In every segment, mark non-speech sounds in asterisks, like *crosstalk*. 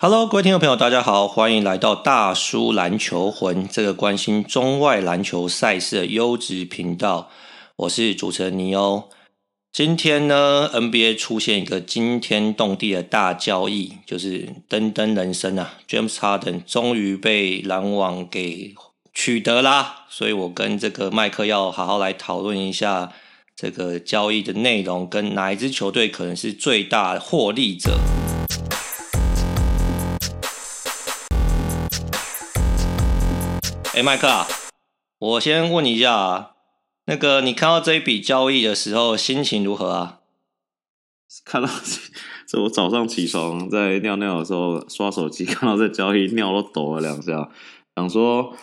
Hello，各位听众朋友，大家好，欢迎来到大叔篮球魂这个关心中外篮球赛事的优质频道。我是主持人尼欧。今天呢，NBA 出现一个惊天动地的大交易，就是登登人生啊，James Harden 终于被篮网给取得啦。所以我跟这个麦克要好好来讨论一下这个交易的内容，跟哪一支球队可能是最大获利者。哎，麦克啊，我先问你一下啊，那个你看到这一笔交易的时候，心情如何啊？看到这，我早上起床在尿尿的时候刷手机，*laughs* 看到这交易，尿都抖了两下，想说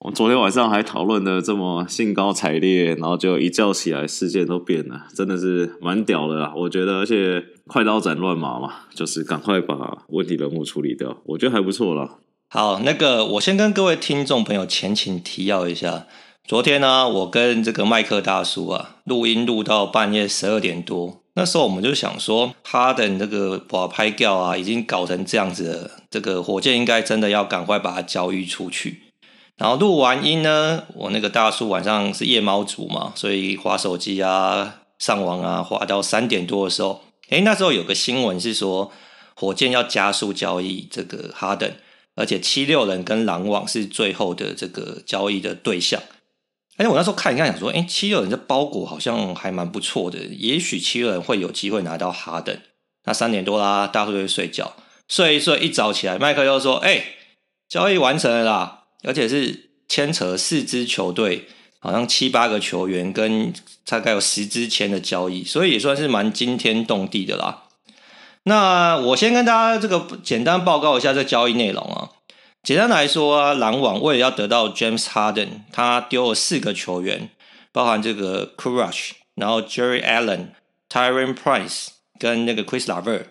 我昨天晚上还讨论的这么兴高采烈，然后就一觉起来，世界都变了，真的是蛮屌的啦。我觉得，而且快刀斩乱麻嘛，就是赶快把问题人物处理掉，我觉得还不错啦。好，那个我先跟各位听众朋友前情提要一下。昨天呢、我跟这个麦克大叔啊录音录到半夜十二点多，那时候我们就想说，哈登这个把拍掉啊，已经搞成这样子了，这个火箭应该真的要赶快把它交易出去。然后录完音呢，我那个大叔晚上是夜猫族嘛，所以划手机啊、上网啊，划到三点多的时候，诶，那时候有个新闻是说，火箭要加速交易这个哈登。而且七六人跟篮网是最后的这个交易的对象。而且我那时候看一看，想说，哎，七六人这包裹好像还蛮不错的，也许七六人会有机会拿到哈登。那三点多啦，大家都会睡觉，睡一睡，一早起来，麦克又说，哎，交易完成了啦，而且是牵扯四支球队，好像七八个球员跟大概有十支签的交易，所以也算是蛮惊天动地的啦。那我先跟大家这个简单报告一下这交易内容啊。简单来说啊，篮网为了要得到 James Harden，他丢了四个球员，包含这个 c u r u s h 然后 Jerry Allen、Tyron Price 跟那个 Chris LaVer，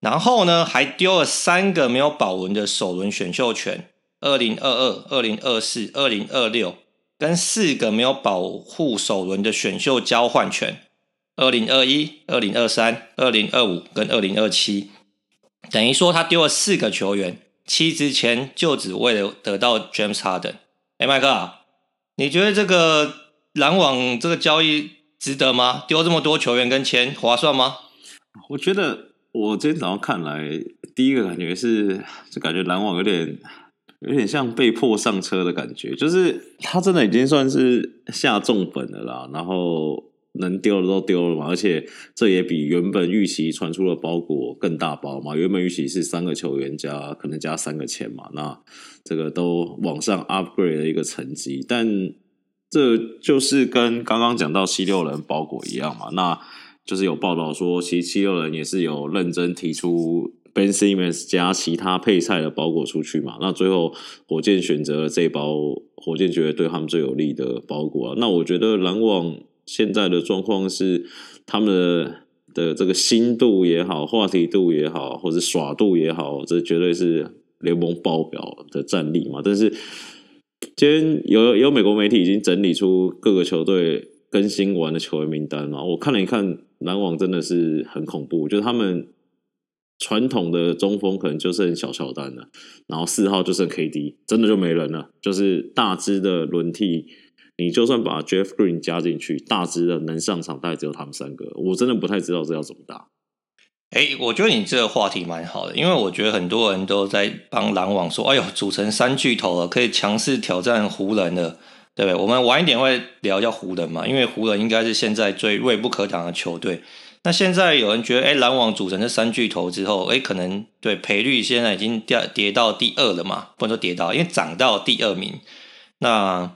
然后呢还丢了三个没有保轮的首轮选秀权，二零二二、二零二四、二零二六，跟四个没有保护首轮的选秀交换权。二零二一、二零二三、二零二五跟二零二七，等于说他丢了四个球员，七支签就只为了得到 James Harden。哎，麦克，你觉得这个篮网这个交易值得吗？丢这么多球员跟签划算吗？我觉得我今天早上看来，第一个感觉是，就感觉篮网有点有点像被迫上车的感觉，就是他真的已经算是下重本了啦，然后。能丢的都丢了嘛，而且这也比原本预期传出的包裹更大包嘛。原本预期是三个球员加可能加三个钱嘛，那这个都往上 upgrade 的一个成绩。但这就是跟刚刚讲到七六人包裹一样嘛，那就是有报道说，其实七六人也是有认真提出 Ben Simmons 加其他配菜的包裹出去嘛。那最后火箭选择了这一包，火箭觉得对他们最有利的包裹啊。那我觉得篮网。现在的状况是，他们的的这个心度也好，话题度也好，或者耍度也好，这绝对是联盟爆表的战力嘛。但是今天有有美国媒体已经整理出各个球队更新完的球员名单嘛，我看了一看，篮网真的是很恐怖，就是他们传统的中锋可能就剩小乔丹了，然后四号就剩 KD，真的就没人了，就是大支的轮替。你就算把 Jeff Green 加进去，大支的能上场大概只有他们三个，我真的不太知道这要怎么打。哎、我觉得你这个话题蛮好的，因为我觉得很多人都在帮篮网说：“哎呦，组成三巨头了，可以强势挑战湖人了，对不对？”我们晚一点会聊一下湖人嘛，因为湖人应该是现在最锐不可挡的球队。那现在有人觉得，哎、欸，篮网组成这三巨头之后，哎、可能对赔率现在已经掉跌到第二了嘛？不能说跌到，因为涨到第二名。那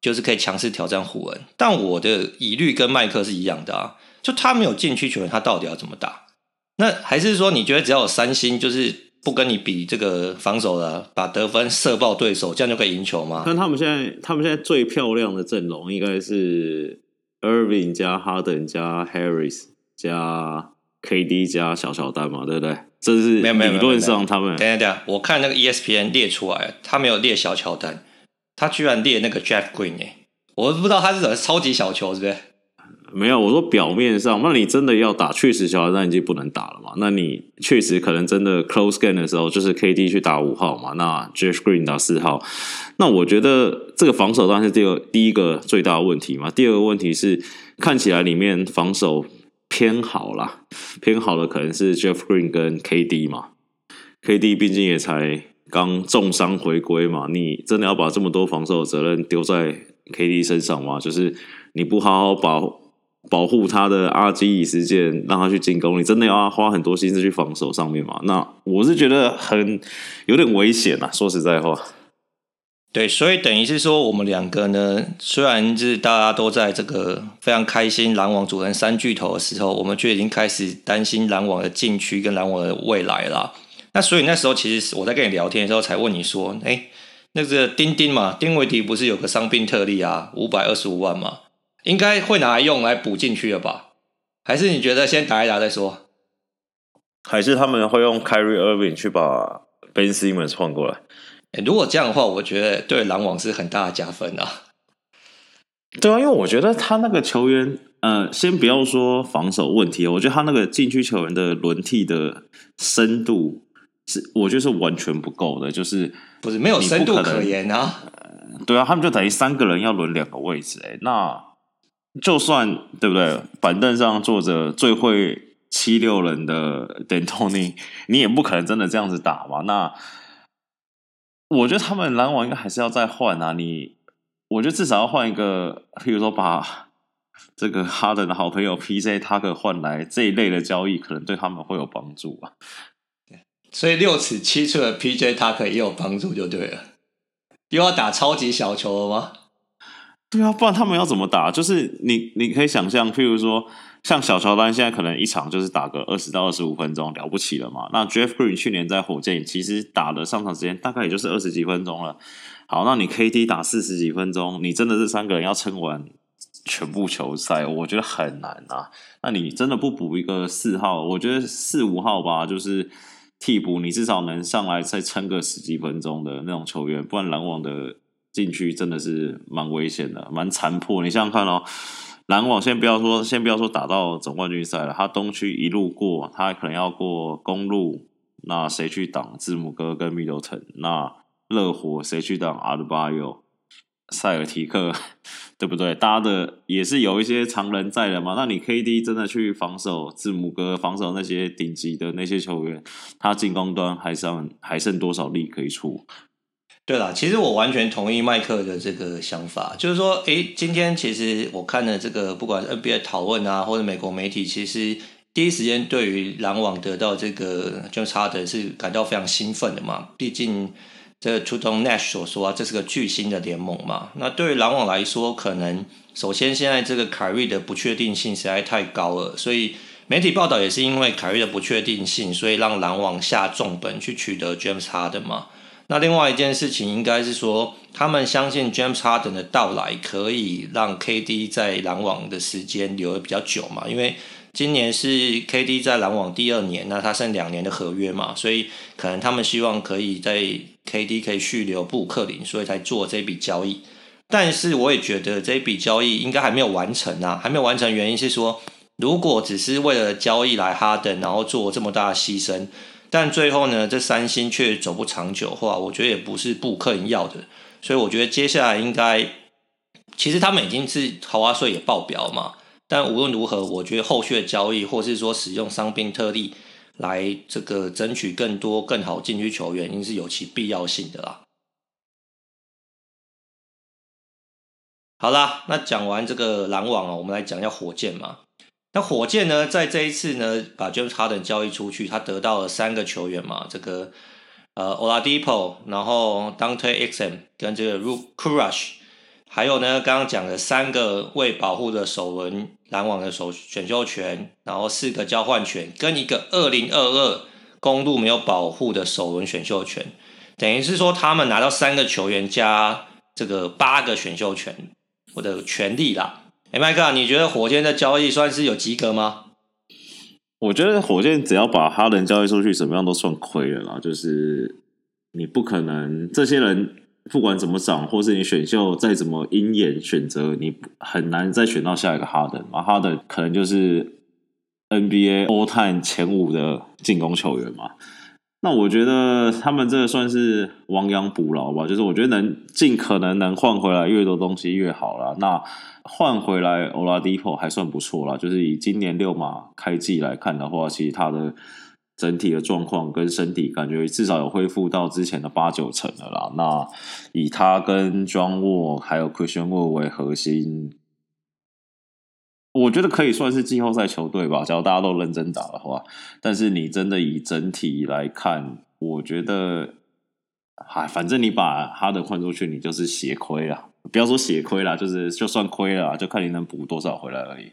就是可以强势挑战湖人，但我的疑虑跟麦克是一样的啊，就他没有禁区球员，他到底要怎么打？那还是说你觉得只要有三星，就是不跟你比这个防守了，把得分射爆对手，这样就可以赢球吗？但他们现在，他们现在最漂亮的阵容应该是 Irving 加 Harden 加 Harris 加 KD 加小乔丹嘛，对不对？这是理论上他们。等一下等下，我看那个 ESPN 列出来，他没有列小乔丹。他居然列那个 Jeff Green 哎，我不知道他是什么超级小球，是不是？没有，我说表面上，那你真的要打，确实小乔丹已经不能打了嘛？那你确实可能真的 close game 的时候，就是 KD 去打五号嘛，那 Jeff Green 打四号。那我觉得这个防守当然是第二第一个最大的问题嘛。第二个问题是看起来里面防守偏好啦，偏好的可能是 Jeff Green 跟 KD 嘛。KD 毕竟也才刚重伤回归嘛，你真的要把这么多防守责任丢在 KD 身上吗？就是你不好好保。保护他的阿基里斯腱，让他去进攻，你真的要花很多心思去防守上面嘛？那我是觉得很有点危险啊，说实在话。对，所以等于是说，我们两个呢，虽然是大家都在这个非常开心篮网组成三巨头的时候，我们就已经开始担心篮网的禁区跟篮网的未来了。那所以那时候，其实我在跟你聊天的时候，才问你说：“哎，那个丁丁嘛，丁维迪不是有个伤病特例啊，五百二十五万嘛？”应该会拿来用来补进去了吧？还是你觉得先打一打再说？还是他们会用 Kyrie Irving 去把 Ben Simmons 换过来？欸，如果这样的话，我觉得对篮网是很大的加分啊。对啊，因为我觉得他那个球员，呃，先不要说防守问题，我觉得他那个禁区球员的轮替的深度是，我觉得是完全不够的，就是不是没有深度可言啊？对啊，他们就等于三个人要轮两个位置，欸，哎，那。就算对不对？板凳上坐着最会七六人的 D'Antoni，你也不可能真的这样子打嘛。那我觉得他们篮网应该还是要再换啊。你，我觉得至少要换一个，譬如说把这个哈登的好朋友 PJ Tucker 换来这一类的交易，可能对他们会有帮助啊。所以六尺七寸的 PJ Tucker 也有帮助就对了。又要打超级小球了吗？对啊，不然他们要怎么打？就是你，你可以想象，譬如说，像小乔丹现在可能一场就是打个二十到二十五分钟，了不起了嘛。那 Jeff Green 去年在火箭其实打的上场时间大概也就是二十几分钟了。好，那你 KD 打四十几分钟，你真的这三个人要撑完全部球赛，我觉得很难啊。那你真的不补一个四号，我觉得四五号吧，就是替补，你至少能上来再撑个十几分钟的那种球员，不然篮网的。禁区真的是蛮危险的，蛮残破。你想想看哦，篮网先不要说，先不要说打到总冠军赛了，他东区一路过，他可能要过公路，那谁去挡字母哥跟密德顿？那热火谁去挡阿德巴约、塞尔提克？*laughs* 对不对？搭的也是有一些常人在的嘛。那你 KD 真的去防守字母哥，防守那些顶级的那些球员，他进攻端还剩还剩多少力可以出？对啦，其实我完全同意麦克的这个想法，就是说，诶，今天其实我看了这个，不管是 NBA 讨论啊，或者美国媒体，其实第一时间对于篮网得到这个 Junsar 的是感到非常兴奋的嘛。毕竟这个如同 Nash 所说啊，这是个巨星的联盟嘛。那对于篮网来说，可能首先现在这个凯瑞的不确定性实在太高了，所以媒体报道也是因为凯瑞的不确定性，所以让篮网下重本去取得 James Harden 嘛。那另外一件事情应该是说，他们相信 James Harden 的到来可以让 KD 在篮网的时间留得比较久嘛？因为今年是 KD 在篮网第二年，那他剩两年的合约嘛，所以可能他们希望可以在 KD 可以续留布克林，所以才做这笔交易。但是我也觉得这笔交易应该还没有完成啊，还没有完成原因是说，如果只是为了交易来哈登，然后做这么大的牺牲。但最后呢，这三星却走不长久的话，我觉得也不是布克林要的，所以我觉得接下来应该，其实他们已经是豪华税也爆表嘛。但无论如何，我觉得后续的交易，或是说使用伤病特例来这个争取更多更好禁区球员，应是有其必要性的啦。好啦，那讲完这个篮网啊，我们来讲一下火箭嘛。那火箭呢，在这一次呢，把 James Harden 交易出去，他得到了三个球员嘛，这个呃 Oladipo，然后 Dante Exum 跟这个 Rukurush 还有呢，刚刚讲的三个未保护的首轮篮网的首选秀权，然后四个交换权，跟一个二零二二公路没有保护的首轮选秀权，等于是说他们拿到三个球员加这个八个选秀权我的权利啦。哎，麦克，你觉得火箭的交易算是有及格吗？我觉得火箭只要把哈登交易出去，怎么样都算亏了啦。就是你不可能这些人不管怎么涨，或是你选秀再怎么鹰眼选择，你很难再选到下一个哈登嘛。哈登可能就是 NBA All Time 前五的进攻球员嘛。那我觉得他们这算是亡羊补牢吧，就是我觉得能尽可能能换回来越多东西越好啦。那换回来 Oladipo 还算不错啦，就是以今年六马开季来看的话，其实他的整体的状况跟身体感觉至少有恢复到之前的八九成了啦。那以他跟庄沃还有 Christian Wood 为核心。我觉得可以算是季后赛球队吧，假如大家都认真打的话。但是你真的以整体来看，我觉得，哎，反正你把哈德换出去，你就是血亏了。不要说血亏了，就是就算亏了，就看你能补多少回来而已。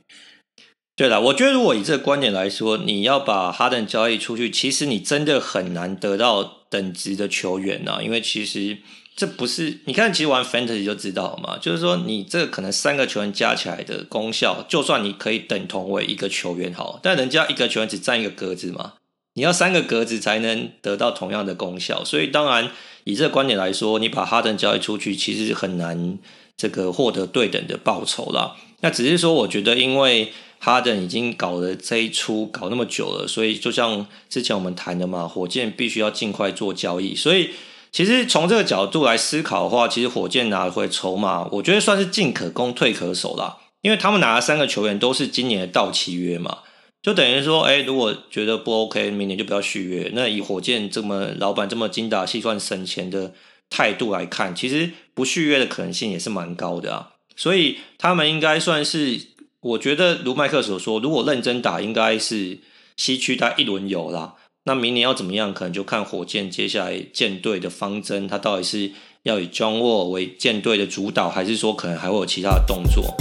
对了，我觉得如果以这个观点来说，你要把哈登交易出去，其实你真的很难得到等值的球员啊，因为其实。这不是你看，其实玩 fantasy 就知道嘛，就是说你这可能三个球员加起来的功效，就算你可以等同为一个球员好，但人家一个球员只占一个格子嘛，你要三个格子才能得到同样的功效，所以当然以这个观点来说，你把哈登交易出去，其实很难这个获得对等的报酬啦。那只是说，我觉得因为哈登已经搞了这一出搞那么久了，所以就像之前我们谈的嘛，火箭必须要尽快做交易，所以。其实从这个角度来思考的话，其实火箭拿回筹码，我觉得算是进可攻退可守啦。因为他们拿了三个球员都是今年的到期约嘛，就等于说，哎，如果觉得不 OK，明年就不要续约。那以火箭这么老板这么精打细算省钱的态度来看，其实不续约的可能性也是蛮高的啊。所以他们应该算是，我觉得如麦克所说，如果认真打，应该是西区打一轮游啦。那明年要怎么样？可能就看火箭接下来舰队的方针，他到底是要以 John Wall 为舰队的主导，还是说可能还会有其他的动作？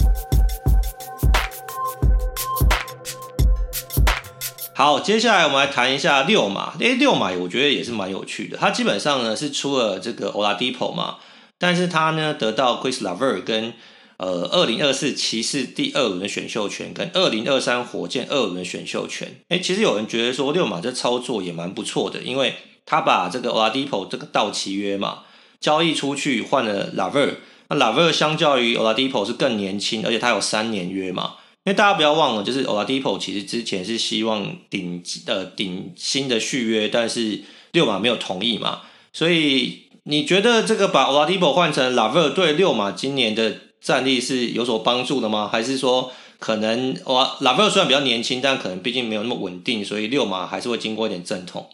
好，接下来我们来谈一下六马。诶，六马我觉得也是蛮有趣的。他基本上呢是出了这个 Oladipo 嘛，但是他呢得到 Chris LaVer 跟。呃，二零二四骑士第二轮的选秀权跟二零二三火箭二轮的选秀权，哎，其实有人觉得说六马这操作也蛮不错的，因为他把这个 Oladipo 这个到期约嘛交易出去换了 LeVert，那 LeVert 相较于 Oladipo 是更年轻，而且他有三年约嘛，因为大家不要忘了，就是 Oladipo 其实之前是希望顶呃顶薪的续约，但是六马没有同意嘛，所以你觉得这个把 Oladipo 换成 LeVert 对六马今年的战力是有所帮助的吗？还是说可能哇，拉菲尔虽然比较年轻，但可能毕竟没有那么稳定，所以六马还是会经过一点阵痛。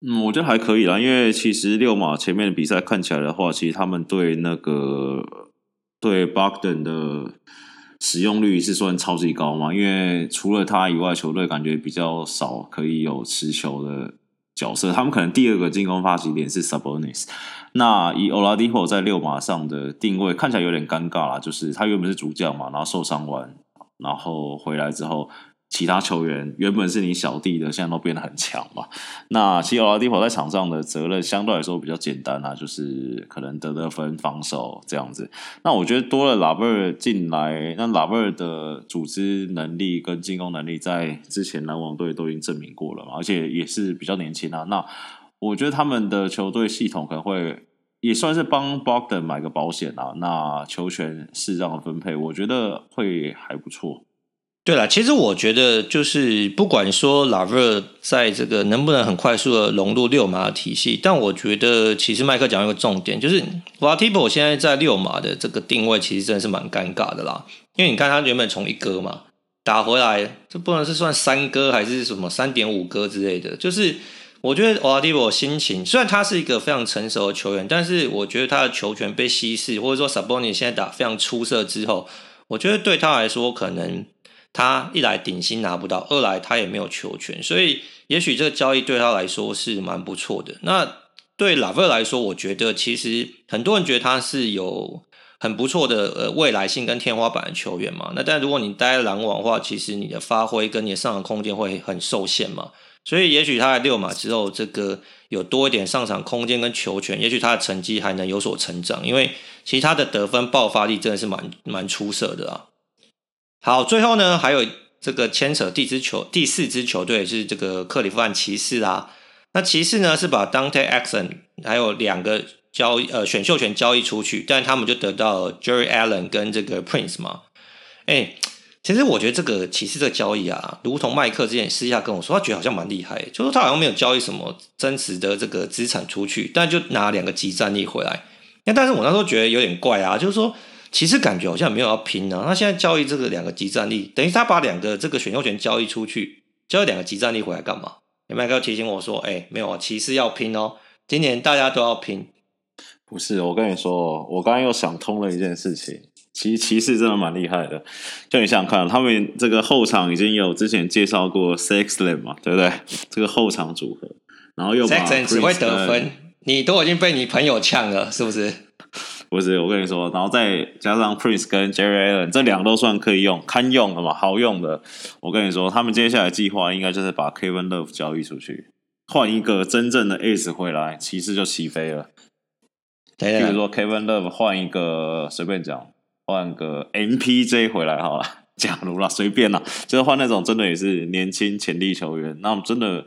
嗯，我觉得还可以啦，因为其实六马前面的比赛看起来的话，其实他们对那个对 Bogdan 的使用率是算超级高嘛，因为除了他以外，球队感觉比较少可以有持球的角色，他们可能第二个进攻发起点是 Sabonis。那以欧拉迪霍在六马上的定位看起来有点尴尬啦，就是他原本是主将嘛，然后受伤完，然后回来之后，其他球员原本是你小弟的，现在都变得很强嘛。那其实 Oladipo 在场上的责任相对来说比较简单啊，就是可能得得分、防守这样子。那我觉得多了拉贝尔进来，那拉贝尔的组织能力跟进攻能力在之前篮网队都已经证明过了嘛，而且也是比较年轻啊。那我觉得他们的球队系统可能会也算是帮 Bogdan 买个保险啊，那球权适当的分配，我觉得会还不错。对了，其实我觉得就是不管说 LeVert 在这个能不能很快速的融入六马的体系，但我觉得其实麦克讲一个重点，就是 Oladipo 现在在六马的这个定位其实真的是蛮尴尬的啦，因为你看他原本从一哥嘛打回来，这不能是算三哥还是什么三点五哥之类的，就是。我觉得 Oladipo 心情虽然他是一个非常成熟的球员，但是我觉得他的球权被稀释，或者说 Saboni 现在打非常出色之后，我觉得对他来说，可能他一来顶薪拿不到，二来他也没有球权，所以也许这个交易对他来说是蛮不错的。那对 LeVert 来说，我觉得其实很多人觉得他是有很不错的呃未来性跟天花板的球员嘛。那但如果你待在篮网的话，其实你的发挥跟你的上场空间会很受限嘛。所以，也许他在六马之后，这个有多一点上场空间跟球权，也许他的成绩还能有所成长。因为其实他的得分爆发力真的是蛮蛮出色的啊。好，最后呢，还有这个牵扯第支球第四支球队是这个克里夫兰骑士啦。那骑士呢是把 Dante Exum 还有两个交易呃选秀权交易出去，但他们就得到 Jerry Allen 跟这个 Prince 嘛。哎，其实我觉得这个骑士这个交易啊，如同麦克之前私下跟我说，他觉得好像蛮厉害，就说他好像没有交易什么真实的这个资产出去，但就拿两个即战力回来。那但是我那时候觉得有点怪啊，就是说骑士感觉好像没有要拼呢、啊。那现在交易这个两个集战力，等于他把两个这个选秀权交易出去，交易两个集战力回来干嘛？麦克提醒我说：“哎，没有啊，骑士要拼哦，今年大家都要拼。”不是，我跟你说，我刚刚又想通了一件事情。其实骑士真的蛮厉害的，就你想想看，他们这个后场已经有之前介绍过 Sexland 嘛，对不对？这个后场组合，然后又 Sexland 只会得分，你都已经被你朋友呛了，是不是？不是，我跟你说，然后再加上 Prince 跟 Jerry Allen 这两个都算可以用、堪用的嘛，好用的。我跟你说，他们接下来计划应该就是把 Kevin Love 交易出去，换一个真正的 Ace 回来，骑士就起飞了。比如说 Kevin Love 换一个，随便讲，换个 MPJ 回来好了。*laughs* 假如啦，随便啦，就是换那种真的也是年轻潜力球员，那真的。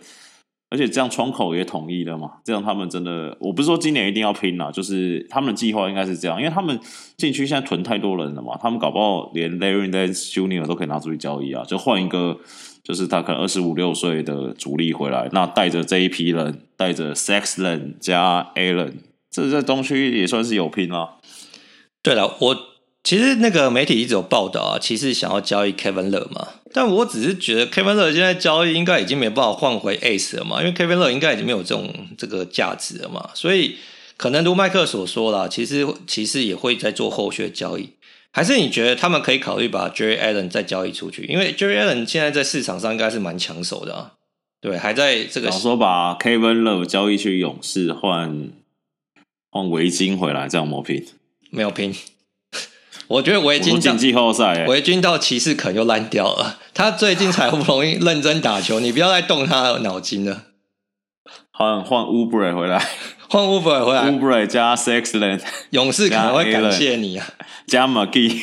而且这样窗口也统一了嘛？这样他们真的，我不是说今年一定要拼啦，就是他们的计划应该是这样，因为他们禁区现在囤太多人了嘛，他们搞不好连 Larry Nance Junior 都可以拿出去交易啊，就换一个，就是他可能二十五六岁的主力回来，那带着这一批人，带着 Sexland 加 Allen，这在东区也算是有拼啦。对了，我。其实那个媒体一直有报道啊，骑士想要交易 Kevin Love 嘛，但我只是觉得 Kevin Love 现在交易应该已经没办法换回 Ace 了嘛，因为 Kevin Love 应该已经没有这种这个价值了嘛，所以可能如麦克所说啦，其实骑士也会在做后续的交易，还是你觉得他们可以考虑把 Jerry Allen 再交易出去？因为 Jerry Allen 现在在市场上应该是蛮抢手的啊，对，还在这个说把 Kevin Love 交易去勇士换换围巾回来，这样磨拼？没有拼。我觉得维金进季后赛，维金到骑士可能又烂掉了。他最近才不容易认真打球，你不要再动他的脑筋了。换换 Oubre 回来，换 Oubre 回来，Oubre 加 Sexland，勇士可能会感谢你啊。加 McGee，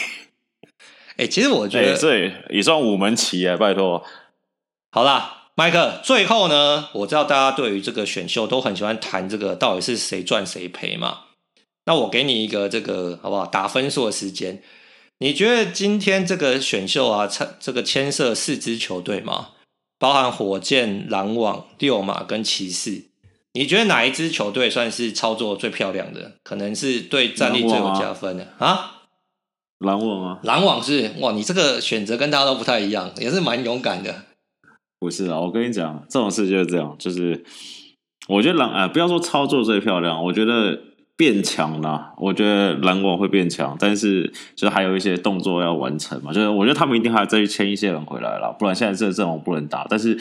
哎、*laughs* 欸，其实我觉得这也算五门棋哎，拜托。好啦，麦克，最后呢，我知道大家对于这个选秀都很喜欢谈这个到底是谁赚谁赔嘛。那我给你一个这个好不好？打分数的时间，你觉得今天这个选秀啊，这个牵涉四支球队吗？包含火箭、篮网、六马跟骑士，你觉得哪一支球队算是操作最漂亮的？可能是对战力最有加分的啊？篮网啊？篮网是哇，你这个选择跟大家都不太一样，也是蛮勇敢的。不是啊，我跟你讲，这种事就是这样，就是我觉得篮，啊，不要说操作最漂亮，我觉得。变强了，我觉得篮网会变强，但是就是还有一些动作要完成嘛，就是我觉得他们一定还要再去签一些人回来了，不然现在这个阵容不能打。但是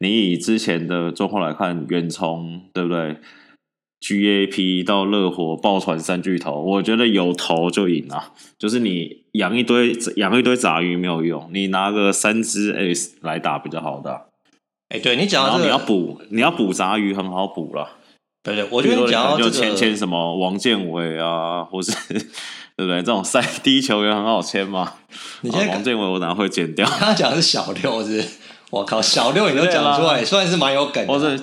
你以之前的状况来看，远从对不对？GAP 到热火抱团三巨头，我觉得有头就赢了。就是你养一堆养一堆杂鱼没有用，你拿个三只 Ace 来打比较好打。哎，对你讲到这个，你要补你要补杂鱼很好补了。对对，我觉得你讲到这个，就签签什么王建伟啊，或是 *laughs* 对不对？这种三 D *laughs* 球员很好签嘛。你现在王建伟我哪会剪掉？他讲的是小六是，是？我靠，小六你都讲出来，算是蛮有梗的。或者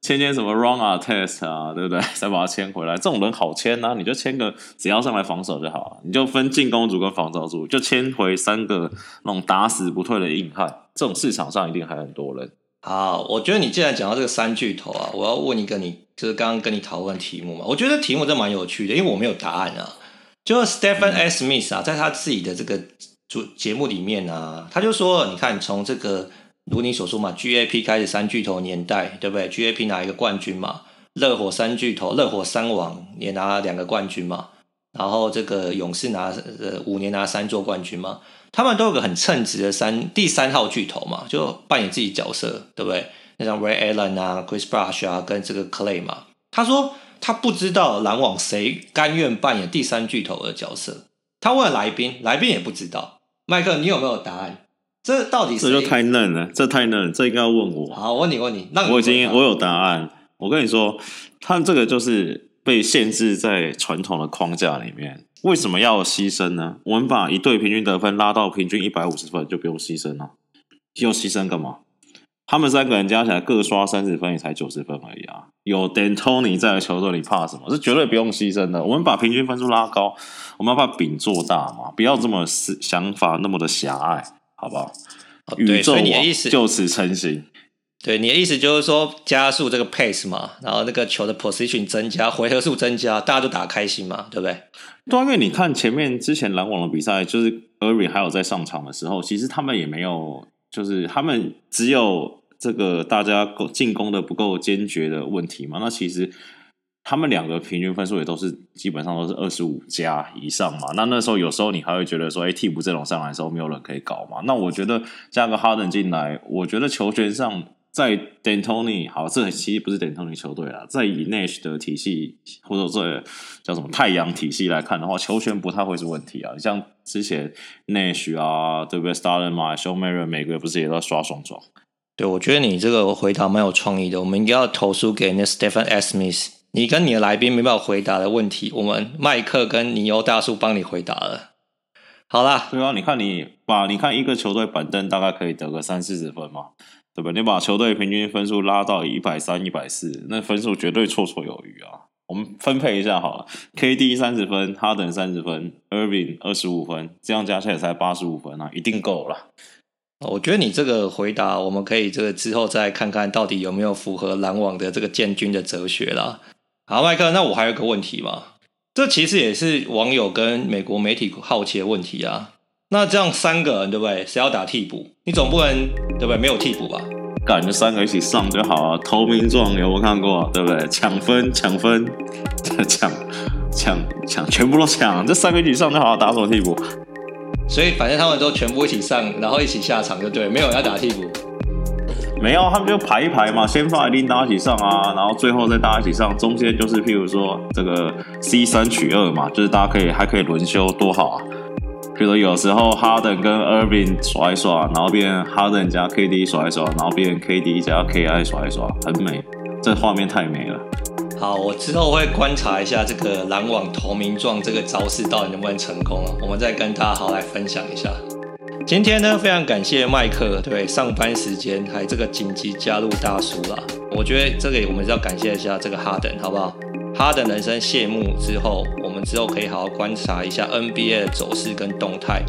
签签什么 Run Artest 啊，对不对？*laughs* 再把他签回来，这种人好签啊！你就签个只要上来防守就好了，你就分进攻组跟防守组，就签回三个那种打死不退的硬汉。这种市场上一定还很多人。好，我觉得你既然讲到这个三巨头啊，我要问一个你，就是刚刚跟你讨论题目嘛。我觉得题目真蛮有趣的，因为我没有答案啊。就 Stephen S. Smith 啊，在他自己的这个主节目里面啊，他就说，你看从这个如你所说嘛，GAP 开始三巨头年代，对不对？GAP 拿一个冠军嘛，热火三巨头，热火三王也拿两个冠军嘛，然后这个勇士拿呃五年拿三座冠军嘛。他们都有个很称职的三第三号巨头嘛，就扮演自己角色，对不对？那像 Ray Allen 啊、Chris Bosh 啊，跟这个 Clay 嘛。他说他不知道篮网谁甘愿扮演第三巨头的角色。他问了来宾，来宾也不知道。麦克，你有没有答案？这到底是？这就太嫩了，这太嫩了，这应该要问我。好，我问你，问你，那我已经我有答案。我跟你说，他这个就是被限制在传统的框架里面。为什么要牺牲呢？我们把一队平均得分拉到平均一百五十分，就不用牺牲了。要牺牲干嘛？他们三个人加起来各刷三十分，也才九十分而已啊！有 D'Antoni 在的球队，你怕什么？是绝对不用牺牲的。我们把平均分数拉高，我们要把饼做大嘛，不要这么思想法那么的狭隘，好不好？宇宙，就此成型。对，你的意思就是说加速这个 pace 嘛，然后那个球的 position 增加，回合数增加，大家都打开心嘛，对不对？对，因为你看前面之前篮网的比赛，就是 e r i 还有在上场的时候，其实他们也没有，就是他们只有。这个大家进攻的不够坚决的问题嘛？那其实他们两个平均分数也都是基本上都是二十五加以上嘛。那那时候有时候你还会觉得说，哎，替补阵容上来的时候没有人可以搞嘛？那我觉得加个哈登进来，我觉得球权上在 D'Antoni 好，这其实不是 D'Antoni 球队啊，在以 Nash 的体系或者这叫什么太阳体系来看的话，球权不太会是问题啊。像之前 Nash 啊，对不对？Stoudemire 嘛，Shawn Marion 每个月不是也都在刷双双？对，我觉得你这个回答蛮有创意的。我们应该要投诉给那 Stephen S. Smith。你跟你的来宾没办法回答的问题，我们麦克跟尼欧大叔帮你回答了。好啦，对啊，你看你把你看一个球队板凳大概可以得个三四十分嘛，对吧？你把球队平均分数拉到一百三、一百四，那分数绝对绰绰有余啊。我们分配一下好了，KD 三十分，哈登三十分，Irving 二十五分，这样加起来才八十五分啊，一定够了。我觉得你这个回答，我们可以这个之后再看看到底有没有符合篮网的这个建军的哲学啦。好，麦克，那我还有个问题嘛，这其实也是网友跟美国媒体好奇的问题啊。那这样三个人对不对？谁要打替补？你总不能对不对？没有替补吧？感觉三个一起上就好啊。投名状有没有看过？对不对？抢分抢分，*laughs* 抢抢抢，全部都抢，这三个一起上就好，打什么替补？所以反正他们都全部一起上，然后一起下场，就对，没有人要打替补。没有，他们就排一排嘛，先发一定大家一起上啊，然后最后再大家一起上，中间就是譬如说这个 C 三取二嘛，就是大家可以还可以轮休，多好啊！比如有时候哈登跟 Irving 耍一耍，然后变哈登加 KD 耍一耍，然后变 KD 加 KI 耍一耍，很美，这画面太美了。好，我之后会观察一下这个篮网投名状这个招式到底能不能成功啊？我们再跟大家好好来分享一下。今天呢，非常感谢麦克，对，上班时间还这个紧急加入大叔啦。我觉得这个我们是要感谢一下这个哈登，好不好？哈登人生谢幕之后，之后可以好好观察一下 NBA 的走势跟动态。